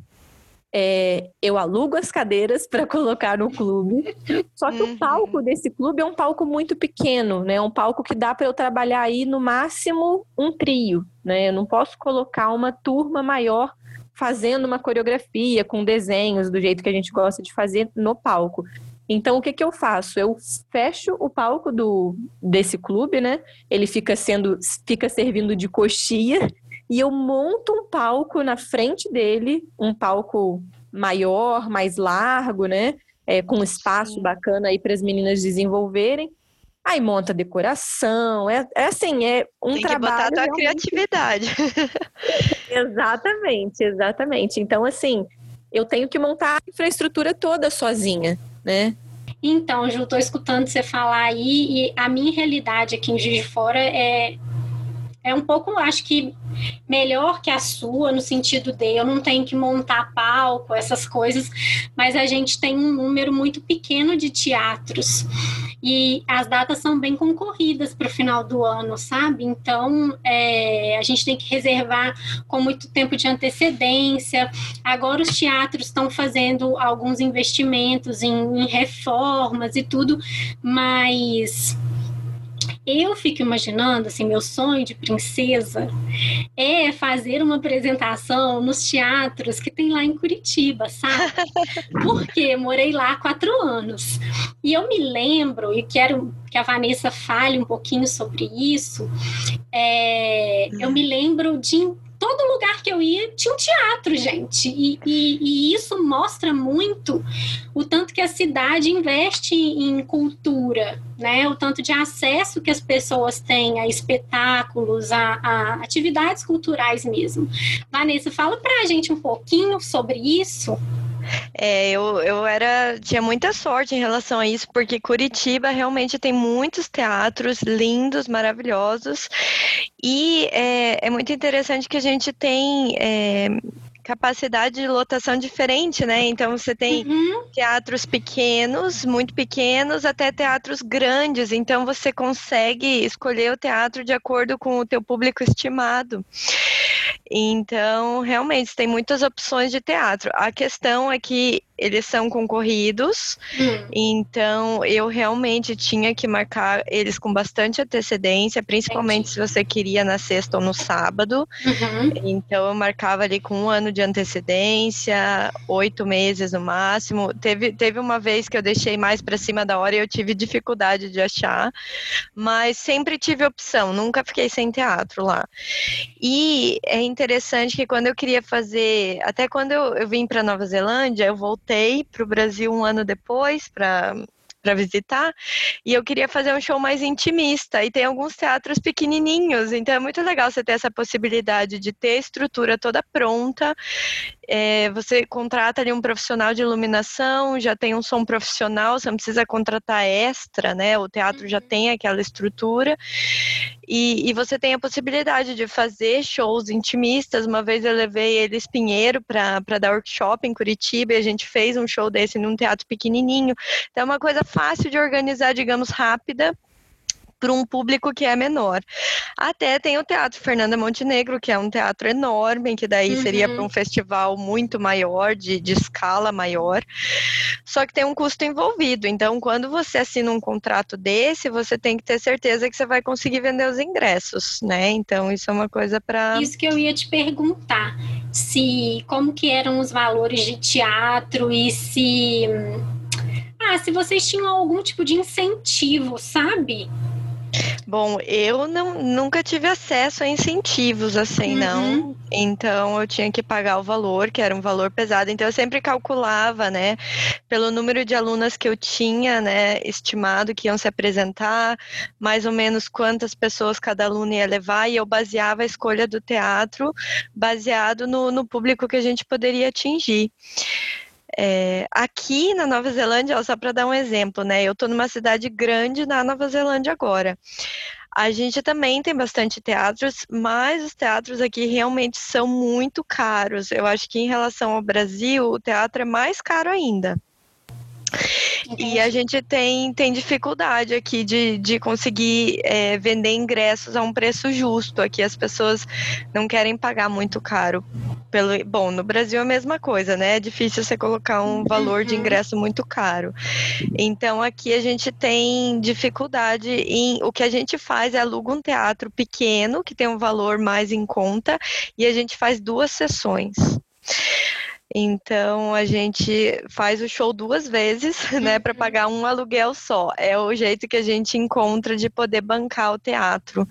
é, eu alugo as cadeiras para colocar no clube. Só que uhum. o palco desse clube é um palco muito pequeno, né? Um palco que dá para eu trabalhar aí no máximo um trio, né? Eu não posso colocar uma turma maior fazendo uma coreografia com desenhos do jeito que a gente gosta de fazer no palco. Então, o que, que eu faço? Eu fecho o palco do, desse clube, né? Ele fica sendo, fica servindo de coxia e eu monto um palco na frente dele, um palco maior, mais largo, né? É, com espaço bacana aí para as meninas desenvolverem. Aí monta decoração, é, é assim, é um Tem trabalho. Tem que botar a tua criatividade. exatamente, exatamente. Então, assim, eu tenho que montar a infraestrutura toda sozinha, né? Então, Ju, estou escutando você falar aí e a minha realidade aqui em Juiz de Fora é é um pouco, acho que, melhor que a sua, no sentido de eu não tenho que montar palco, essas coisas, mas a gente tem um número muito pequeno de teatros e as datas são bem concorridas para o final do ano, sabe? Então, é, a gente tem que reservar com muito tempo de antecedência. Agora, os teatros estão fazendo alguns investimentos em, em reformas e tudo, mas eu fico imaginando, assim, meu sonho de princesa é fazer uma apresentação nos teatros que tem lá em Curitiba, sabe? Porque morei lá quatro anos. E eu me lembro, e quero que a Vanessa fale um pouquinho sobre isso, é, eu me lembro de todo lugar que eu ia tinha um teatro, gente. E, e, e, isso mostra muito o tanto que a cidade investe em cultura, né? O tanto de acesso que as pessoas têm a espetáculos, a, a atividades culturais mesmo. Vanessa, fala para a gente um pouquinho sobre isso. É, eu, eu era tinha muita sorte em relação a isso, porque Curitiba realmente tem muitos teatros lindos, maravilhosos, e é, é muito interessante que a gente tem é, capacidade de lotação diferente, né? Então você tem uhum. teatros pequenos, muito pequenos, até teatros grandes. Então você consegue escolher o teatro de acordo com o teu público estimado. Então, realmente, tem muitas opções de teatro. A questão é que eles são concorridos, hum. então eu realmente tinha que marcar eles com bastante antecedência, principalmente Entendi. se você queria na sexta ou no sábado. Uhum. Então eu marcava ali com um ano de antecedência, oito meses no máximo. Teve, teve uma vez que eu deixei mais para cima da hora e eu tive dificuldade de achar, mas sempre tive opção, nunca fiquei sem teatro lá. E é interessante que quando eu queria fazer, até quando eu, eu vim para Nova Zelândia, eu voltei voltei para o Brasil um ano depois para para visitar e eu queria fazer um show mais intimista e tem alguns teatros pequenininhos então é muito legal você ter essa possibilidade de ter a estrutura toda pronta é, você contrata ali um profissional de iluminação, já tem um som profissional, você não precisa contratar extra, né? O teatro uhum. já tem aquela estrutura. E, e, você tem a possibilidade de fazer shows intimistas. Uma vez eu levei eles Pinheiro para dar workshop em Curitiba e a gente fez um show desse num teatro pequenininho. Então é uma coisa fácil de organizar, digamos, rápida para um público que é menor. Até tem o Teatro Fernanda Montenegro, que é um teatro enorme, que daí uhum. seria para um festival muito maior, de, de escala maior. Só que tem um custo envolvido. Então, quando você assina um contrato desse, você tem que ter certeza que você vai conseguir vender os ingressos, né? Então, isso é uma coisa para. Isso que eu ia te perguntar. Se como que eram os valores de teatro e se. Ah, se vocês tinham algum tipo de incentivo, sabe? Bom, eu não, nunca tive acesso a incentivos assim, uhum. não. Então eu tinha que pagar o valor, que era um valor pesado. Então eu sempre calculava, né, pelo número de alunas que eu tinha, né, estimado que iam se apresentar, mais ou menos quantas pessoas cada aluno ia levar, e eu baseava a escolha do teatro baseado no, no público que a gente poderia atingir. É, aqui na Nova Zelândia, só para dar um exemplo, né? Eu estou numa cidade grande na Nova Zelândia agora. A gente também tem bastante teatros, mas os teatros aqui realmente são muito caros. Eu acho que em relação ao Brasil, o teatro é mais caro ainda. E a gente tem, tem dificuldade aqui de, de conseguir é, vender ingressos a um preço justo. Aqui as pessoas não querem pagar muito caro. Pelo, bom, no Brasil é a mesma coisa, né? É difícil você colocar um valor de uhum. ingresso muito caro. Então aqui a gente tem dificuldade em. O que a gente faz é aluga um teatro pequeno, que tem um valor mais em conta, e a gente faz duas sessões. Então a gente faz o show duas vezes, né, para uhum. pagar um aluguel só. É o jeito que a gente encontra de poder bancar o teatro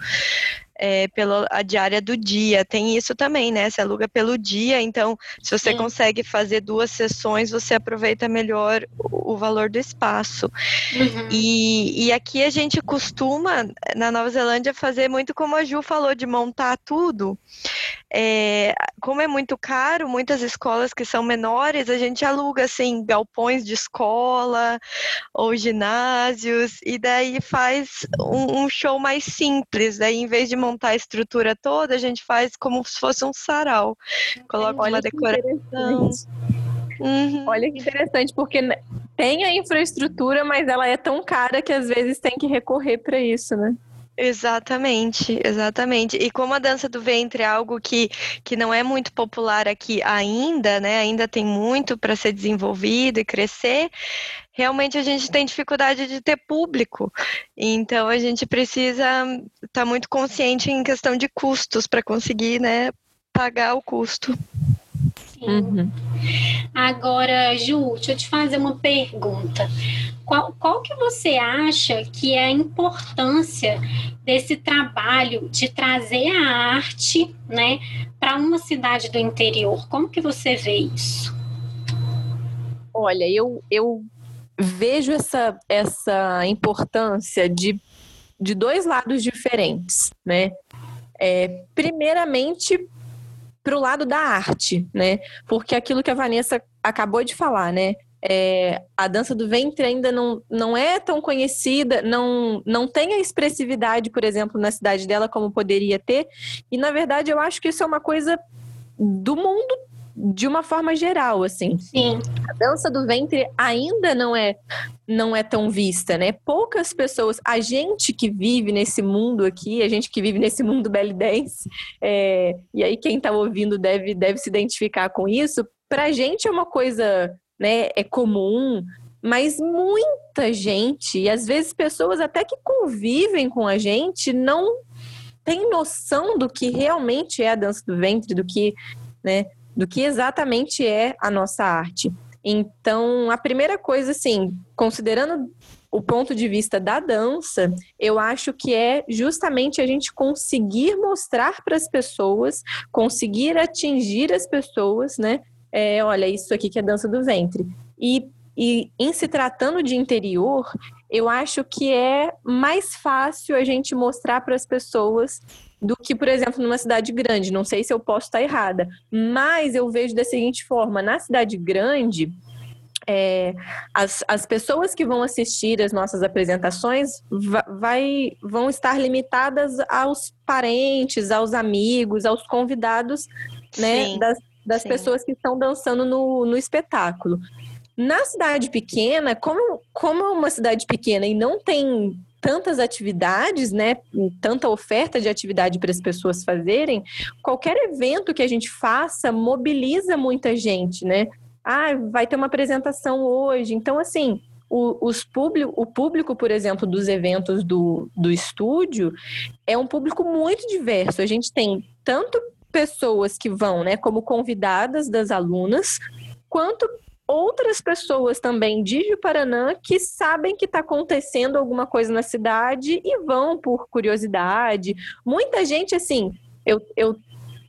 é, pela a diária do dia. Tem isso também, né? Você aluga pelo dia, então se você Sim. consegue fazer duas sessões, você aproveita melhor o, o valor do espaço. Uhum. E, e aqui a gente costuma, na Nova Zelândia, fazer muito como a Ju falou, de montar tudo. É, como é muito caro, muitas escolas que são menores, a gente aluga assim galpões de escola ou ginásios e daí faz um, um show mais simples. Daí, em vez de montar a estrutura toda, a gente faz como se fosse um sarau. Coloca Olha uma decoração. Uhum. Olha que interessante, porque tem a infraestrutura, mas ela é tão cara que às vezes tem que recorrer para isso, né? Exatamente, exatamente. E como a dança do ventre é algo que, que não é muito popular aqui ainda, né? Ainda tem muito para ser desenvolvido e crescer. Realmente a gente tem dificuldade de ter público. Então a gente precisa estar tá muito consciente em questão de custos para conseguir, né, pagar o custo. Uhum. Agora, Ju, deixa eu te fazer uma pergunta. Qual, qual que você acha que é a importância desse trabalho de trazer a arte né, para uma cidade do interior? Como que você vê isso? Olha, eu, eu vejo essa, essa importância de, de dois lados diferentes, né? É, primeiramente, para o lado da arte, né? Porque aquilo que a Vanessa acabou de falar, né? É, a dança do ventre ainda não, não é tão conhecida, não, não tem a expressividade, por exemplo, na cidade dela como poderia ter. E, na verdade, eu acho que isso é uma coisa do mundo de uma forma geral, assim. Sim. A dança do ventre ainda não é não é tão vista, né? Poucas pessoas, a gente que vive nesse mundo aqui, a gente que vive nesse mundo belly dance, é, e aí quem está ouvindo deve deve se identificar com isso. Pra gente é uma coisa, né? É comum. Mas muita gente, e às vezes pessoas até que convivem com a gente, não tem noção do que realmente é a dança do ventre, do que, né, do que exatamente é a nossa arte. Então, a primeira coisa, assim, considerando o ponto de vista da dança, eu acho que é justamente a gente conseguir mostrar para as pessoas, conseguir atingir as pessoas, né? É, olha, isso aqui que é dança do ventre. E, e em se tratando de interior, eu acho que é mais fácil a gente mostrar para as pessoas do que, por exemplo, numa cidade grande. Não sei se eu posso estar errada, mas eu vejo da seguinte forma: na cidade grande, é, as, as pessoas que vão assistir as nossas apresentações vai, vão estar limitadas aos parentes, aos amigos, aos convidados né, das, das pessoas que estão dançando no, no espetáculo. Na cidade pequena, como, como é uma cidade pequena e não tem tantas atividades, né, tanta oferta de atividade para as pessoas fazerem, qualquer evento que a gente faça mobiliza muita gente, né? Ah, vai ter uma apresentação hoje. Então, assim, o, os público, o público, por exemplo, dos eventos do, do estúdio é um público muito diverso. A gente tem tanto pessoas que vão, né, como convidadas das alunas, quanto outras pessoas também de Paraná que sabem que está acontecendo alguma coisa na cidade e vão por curiosidade. Muita gente, assim, eu, eu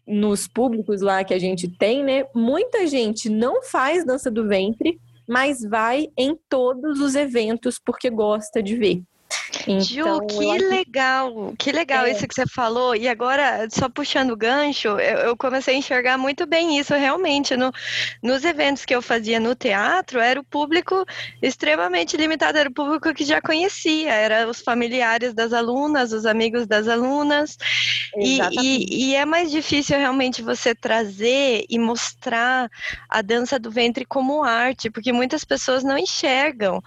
nos públicos lá que a gente tem, né? Muita gente não faz dança do ventre, mas vai em todos os eventos porque gosta de ver. Então, Ju, que acho... legal, que legal é. isso que você falou. E agora, só puxando o gancho, eu, eu, comecei a enxergar muito bem isso realmente. No, nos eventos que eu fazia no teatro, era o público extremamente limitado, era o público que já conhecia, era os familiares das alunas, os amigos das alunas. E, e, e é mais difícil realmente você trazer e mostrar a dança do ventre como arte, porque muitas pessoas não enxergam.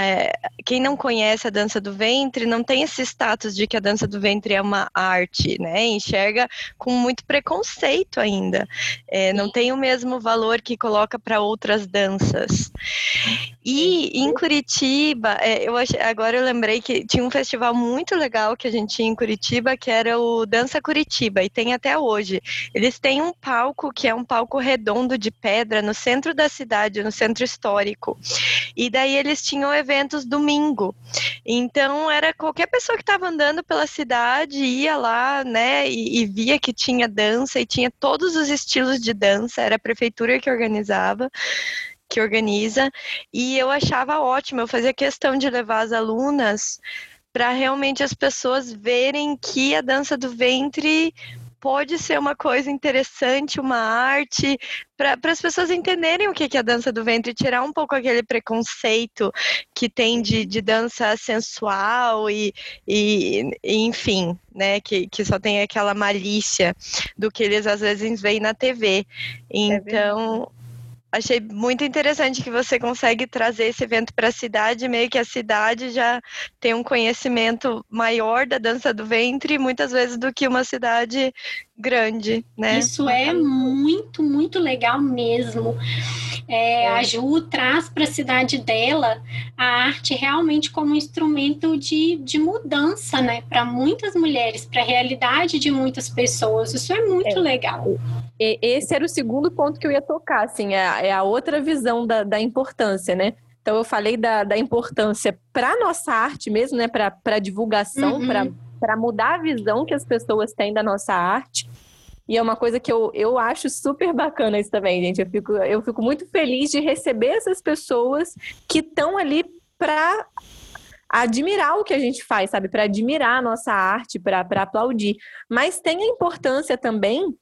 É, quem não conhece a dança do ventre não tem esse status de que a dança do ventre é uma arte, né? Enxerga com muito preconceito ainda. É, não tem o mesmo valor que coloca para outras danças. E em Curitiba, é, eu achei, agora eu lembrei que tinha um festival muito legal que a gente tinha em Curitiba, que era o Dança Curitiba, e tem até hoje. Eles têm um palco que é um palco redondo de pedra no centro da cidade, no centro histórico. E daí eles tinham eventos domingo. Então era qualquer pessoa que estava andando pela cidade ia lá, né, e, e, via que tinha dança e tinha todos os estilos de dança. Era a prefeitura que organizava que organiza, e eu achava ótimo, eu fazia questão de levar as alunas para realmente as pessoas verem que a dança do ventre pode ser uma coisa interessante, uma arte, para as pessoas entenderem o que é a dança do ventre, tirar um pouco aquele preconceito que tem de, de dança sensual e, e, e, enfim, né, que, que só tem aquela malícia do que eles às vezes veem na TV. É então, achei muito interessante que você consegue trazer esse evento para a cidade, meio que a cidade já tem um conhecimento maior da dança do ventre, muitas vezes do que uma cidade grande, né? Isso é muito, muito legal mesmo. É, é. A Ju traz para a cidade dela a arte realmente como um instrumento de, de mudança, né? Para muitas mulheres, para a realidade de muitas pessoas. Isso é muito é. legal. Esse era o segundo ponto que eu ia tocar, assim, é, é a outra visão da, da importância, né? Então eu falei da, da importância para a nossa arte mesmo, né? Para a divulgação, uhum. para mudar a visão que as pessoas têm da nossa arte. E é uma coisa que eu, eu acho super bacana isso também, gente. Eu fico, eu fico muito feliz de receber essas pessoas que estão ali para admirar o que a gente faz, sabe? Para admirar a nossa arte, para aplaudir. Mas tem a importância também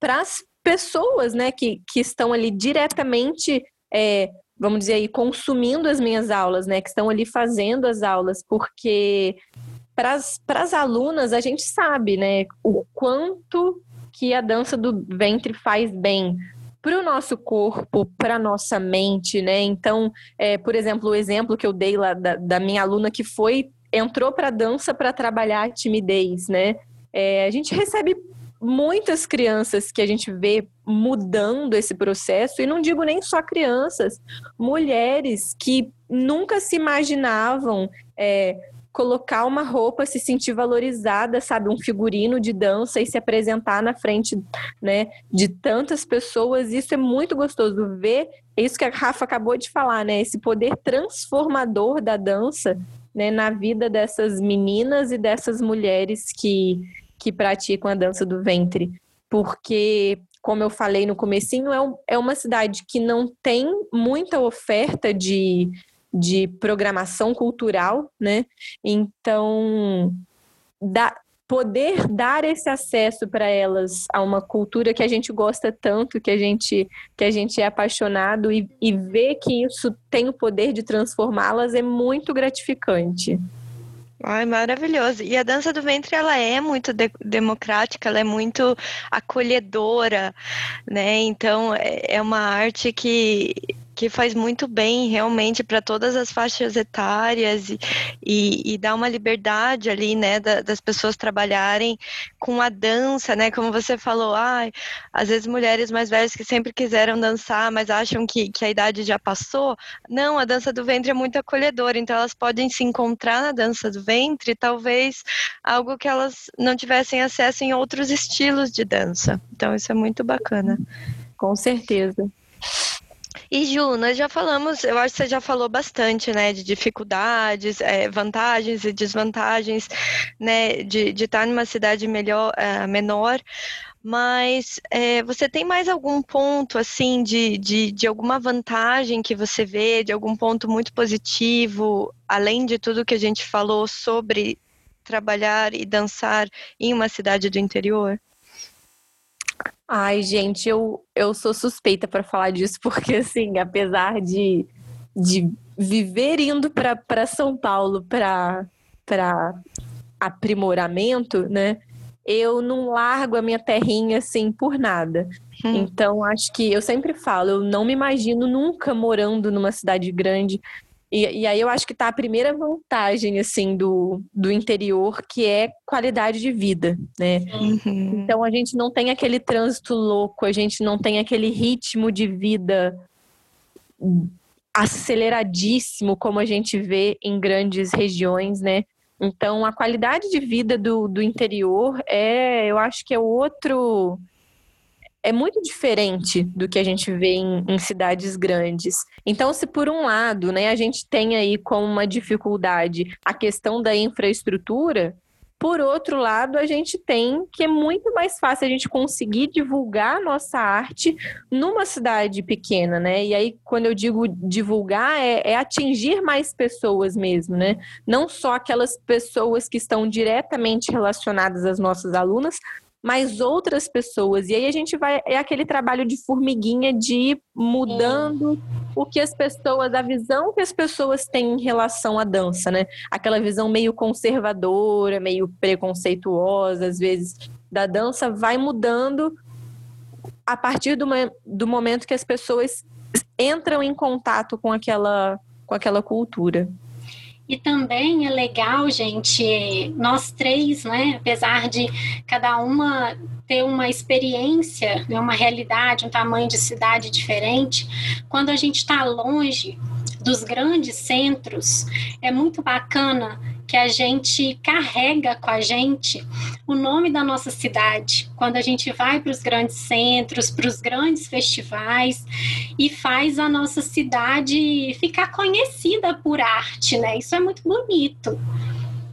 para as pessoas, né, que, que estão ali diretamente, é, vamos dizer aí, consumindo as minhas aulas, né, que estão ali fazendo as aulas, porque para as alunas a gente sabe, né, o quanto que a dança do ventre faz bem para o nosso corpo, para nossa mente, né? Então, é, por exemplo, o exemplo que eu dei lá da, da minha aluna que foi entrou para dança para trabalhar a timidez, né? É, a gente recebe muitas crianças que a gente vê mudando esse processo, e não digo nem só crianças, mulheres que nunca se imaginavam é, colocar uma roupa, se sentir valorizada, sabe, um figurino de dança e se apresentar na frente, né, de tantas pessoas. Isso é muito gostoso ver. É isso que a Rafa acabou de falar, né, esse poder transformador da dança, né, na vida dessas meninas e dessas mulheres que que praticam a dança do ventre, porque como eu falei no comecinho, é, um, é uma cidade que não tem muita oferta de, de programação cultural, né? Então, dá, poder dar esse acesso para elas a uma cultura que a gente gosta tanto, que a gente, que a gente é apaixonado e, e ver que isso tem o poder de transformá-las é muito gratificante. Ai, maravilhoso. E a dança do ventre, ela é muito de democrática, ela é muito acolhedora, né? Então, é, é uma arte que que faz muito bem realmente para todas as faixas etárias e, e, e, dá uma liberdade ali, né, da, das pessoas trabalharem com a dança, né, como você falou, ai, às vezes mulheres mais velhas que sempre quiseram dançar, mas acham que, que a idade já passou, não, a dança do ventre é muito acolhedora, então elas podem se encontrar na dança do ventre, talvez algo que elas não tivessem acesso em outros estilos de dança, então isso é muito bacana. Com certeza. E Ju, nós já falamos, eu acho que você já falou bastante, né, de dificuldades, é, vantagens e desvantagens, né, de, de estar numa cidade melhor, é, menor, mas é, você tem mais algum ponto, assim, de, de, de alguma vantagem que você vê, de algum ponto muito positivo, além de tudo que a gente falou sobre trabalhar e dançar em uma cidade do interior? Ai, gente, eu, eu sou suspeita para falar disso, porque, assim, apesar de, de viver indo para São Paulo para aprimoramento, né? Eu não largo a minha terrinha assim por nada. Hum. Então, acho que eu sempre falo, eu não me imagino nunca morando numa cidade grande. E, e aí eu acho que tá a primeira vantagem, assim, do, do interior, que é qualidade de vida, né? Uhum. Então a gente não tem aquele trânsito louco, a gente não tem aquele ritmo de vida aceleradíssimo como a gente vê em grandes regiões, né? Então a qualidade de vida do, do interior é, eu acho que é outro é muito diferente do que a gente vê em, em, cidades grandes. Então, se por um lado, né, a gente tem aí como uma dificuldade a questão da infraestrutura, por outro lado, a gente tem que é muito mais fácil a gente conseguir divulgar nossa arte numa cidade pequena, né? E aí, quando eu digo divulgar, é, é atingir mais pessoas mesmo, né? Não só aquelas pessoas que estão diretamente relacionadas às nossas alunas, mas outras pessoas. E aí a gente vai. É aquele trabalho de formiguinha de ir mudando o que as pessoas, a visão que as pessoas têm em relação à dança, né? Aquela visão meio conservadora, meio preconceituosa, às vezes, da dança, vai mudando a partir do, do momento que as pessoas entram em contato com aquela, com aquela cultura. E também é legal, gente, nós três, né, apesar de cada uma ter uma experiência, né, uma realidade, um tamanho de cidade diferente, quando a gente está longe dos grandes centros, é muito bacana que a gente carrega com a gente o nome da nossa cidade. Quando a gente vai para os grandes centros, para os grandes festivais e faz a nossa cidade ficar conhecida por arte, né? Isso é muito bonito.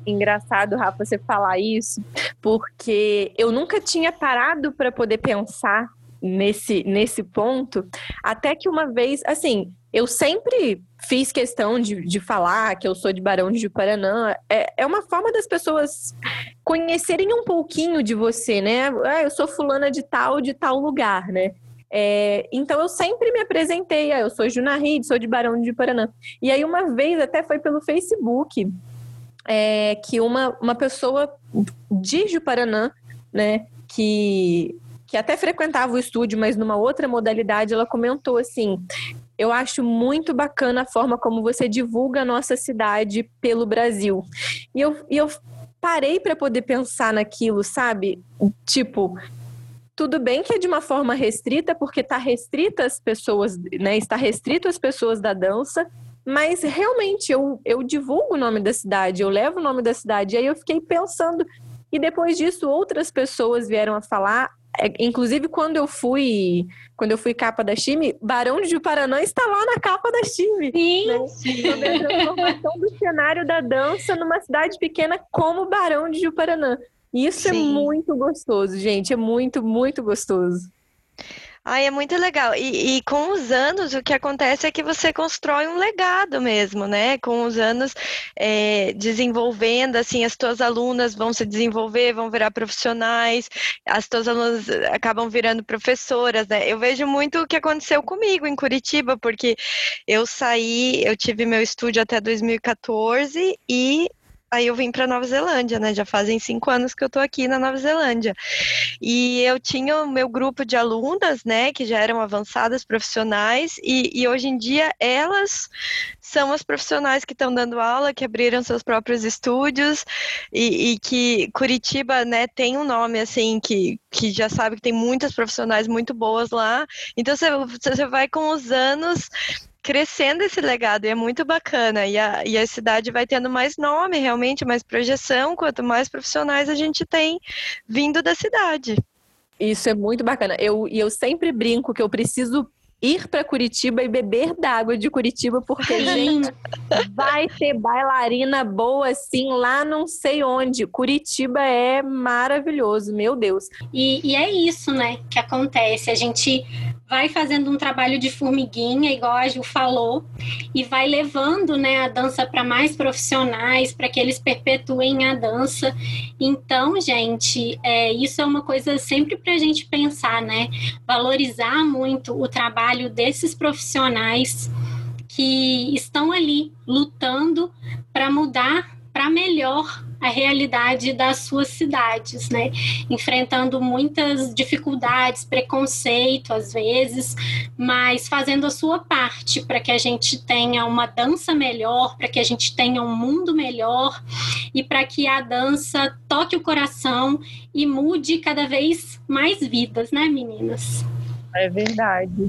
Engraçado, Rafa, você falar isso, porque eu nunca tinha parado para poder pensar nesse, nesse ponto, até que uma vez, assim, eu sempre fiz questão de, de falar que eu sou de Barão de Paranã. É, é uma forma das pessoas conhecerem um pouquinho de você, né? Ah, eu sou fulana de tal, de tal lugar, né? É, então eu sempre me apresentei, ah, eu sou Juna Reed, sou de Barão de Paranã. E aí uma vez até foi pelo Facebook é, que uma, uma pessoa de Juparanã, né, que que até frequentava o estúdio, mas numa outra modalidade, ela comentou assim: eu acho muito bacana a forma como você divulga a nossa cidade pelo Brasil. E eu, e eu parei para poder pensar naquilo, sabe? Tipo, tudo bem que é de uma forma restrita, porque está restrita as pessoas, né? Está restrito as pessoas da dança, mas realmente eu, eu divulgo o nome da cidade, eu levo o nome da cidade. E aí eu fiquei pensando, e depois disso outras pessoas vieram a falar, é, inclusive, quando eu fui quando eu fui capa da Chime, Barão de Juparanã está lá na capa da Chime. Sim, né? Sobre a transformação do cenário da dança numa cidade pequena como Barão de Juparanã. E isso é Sim. é muito gostoso, gente. É muito, muito gostoso. Ai, é muito legal. E, e, com os anos, o que acontece é que você constrói um legado mesmo, né? Com os anos é, desenvolvendo, assim, as tuas alunas vão se desenvolver, vão virar profissionais, as tuas alunas acabam virando professoras, né? Eu vejo muito o que aconteceu comigo em Curitiba, porque eu saí, eu tive meu estúdio até 2014 e aí eu vim para Nova Zelândia, né? Já fazem cinco anos que eu tô aqui na Nova Zelândia. E eu tinha o meu grupo de alunas, né? Que já eram avançadas profissionais, e, e hoje em dia elas são as profissionais que estão dando aula, que abriram seus próprios estúdios, e, e, que Curitiba, né, tem um nome assim que, que já sabe que tem muitas profissionais muito boas lá. Então você, você vai com os anos crescendo esse legado e é muito bacana. E a, e a cidade vai tendo mais nome, realmente, mais projeção, quanto mais profissionais a gente tem vindo da cidade. Isso é muito bacana. Eu, e eu sempre brinco que eu preciso ir para Curitiba e beber d'água de Curitiba, porque gente, vai ter bailarina boa assim lá não sei onde. Curitiba é maravilhoso, meu Deus. E, e é isso, né, que acontece. A gente vai fazendo um trabalho de formiguinha, igual a Ju falou, e vai levando né, a dança para mais profissionais, para que eles perpetuem a dança. Então, gente, é, isso é uma coisa sempre para a gente pensar, né? Valorizar muito o trabalho desses profissionais que estão ali lutando para mudar para melhor a realidade das suas cidades, né? Enfrentando muitas dificuldades, preconceito às vezes, mas fazendo a sua parte para que a gente tenha uma dança melhor, para que a gente tenha um mundo melhor e para que a dança toque o coração e mude cada vez mais vidas, né, meninas? É verdade.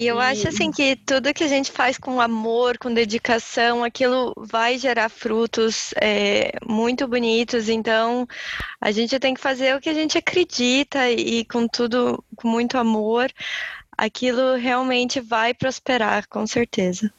E eu acho assim que tudo que a gente faz com amor, com dedicação, aquilo vai gerar frutos é, muito bonitos. Então a gente tem que fazer o que a gente acredita e com tudo, com muito amor, aquilo realmente vai prosperar, com certeza.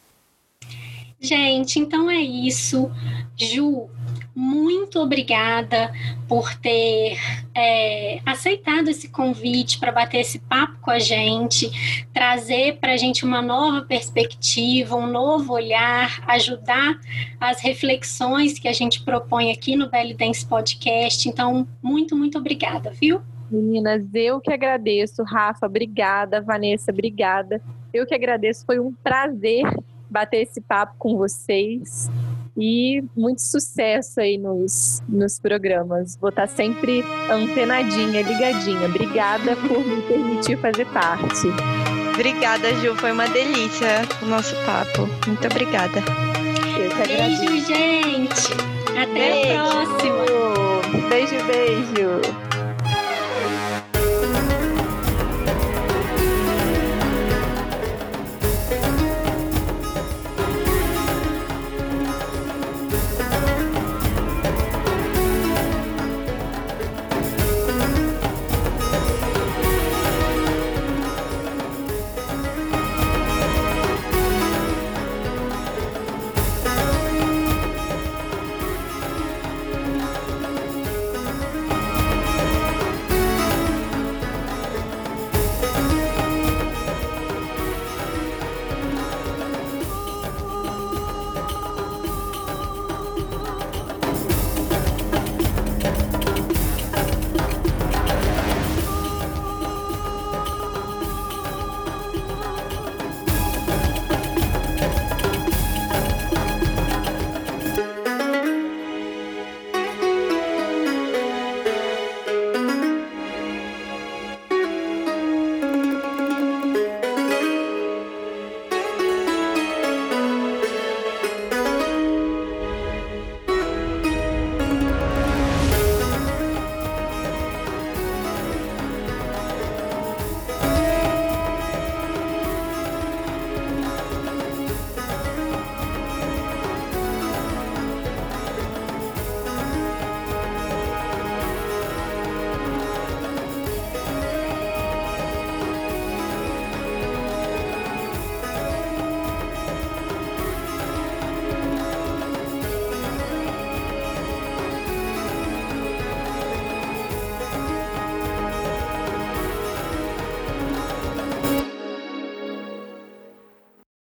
Gente, então é isso. Ju, muito obrigada por ter é, aceitado esse convite para bater esse papo com a gente, trazer para a gente uma nova perspectiva, um novo olhar, ajudar as reflexões que a gente propõe aqui no Belly Dance Podcast. Então, muito, muito obrigada, viu? Meninas, eu que agradeço. Rafa, obrigada. Vanessa, obrigada. Eu que agradeço. Foi um prazer bater esse papo com vocês. E muito sucesso aí nos, nos programas. Vou estar sempre antenadinha, ligadinha. Obrigada por me permitir fazer parte. Obrigada, Ju. Foi uma delícia o nosso papo. Muito obrigada. Beijo, gente. Até beijo. a próxima. Beijo, beijo.